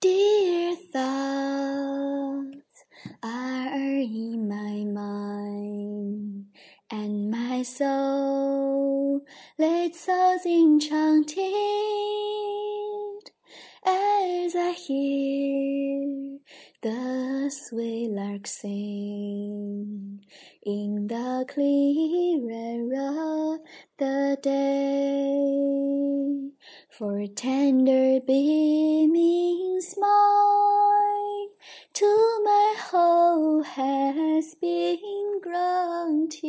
Dear thoughts are in my mind, and my soul leads us enchanted as I hear the sweet lark sing in the clear air of the day. For tender beaming has been granted,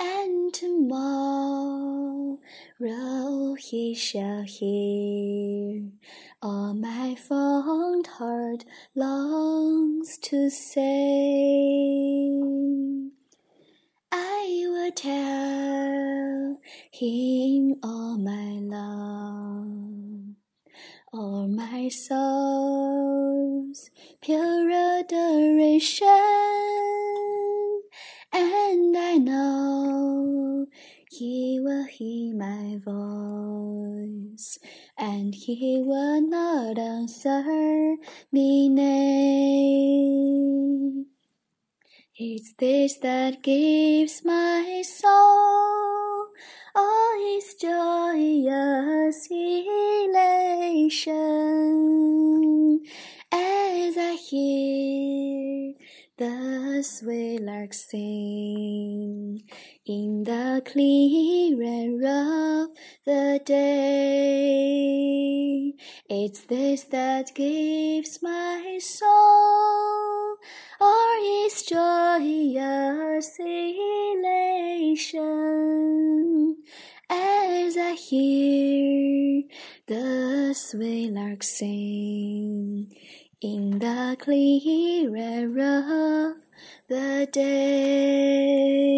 and tomorrow he shall hear all my fond heart longs to say. I will tell him all my love, all my soul's pure adoration, and I know he will hear my voice, and he will not answer me nay. It's this that gives my soul all its joyous as I hear the sweet lark sing in the clear air of the day. It's this that gives my soul all its joyous elation as I hear the sweet lark sing in the clear air of the day.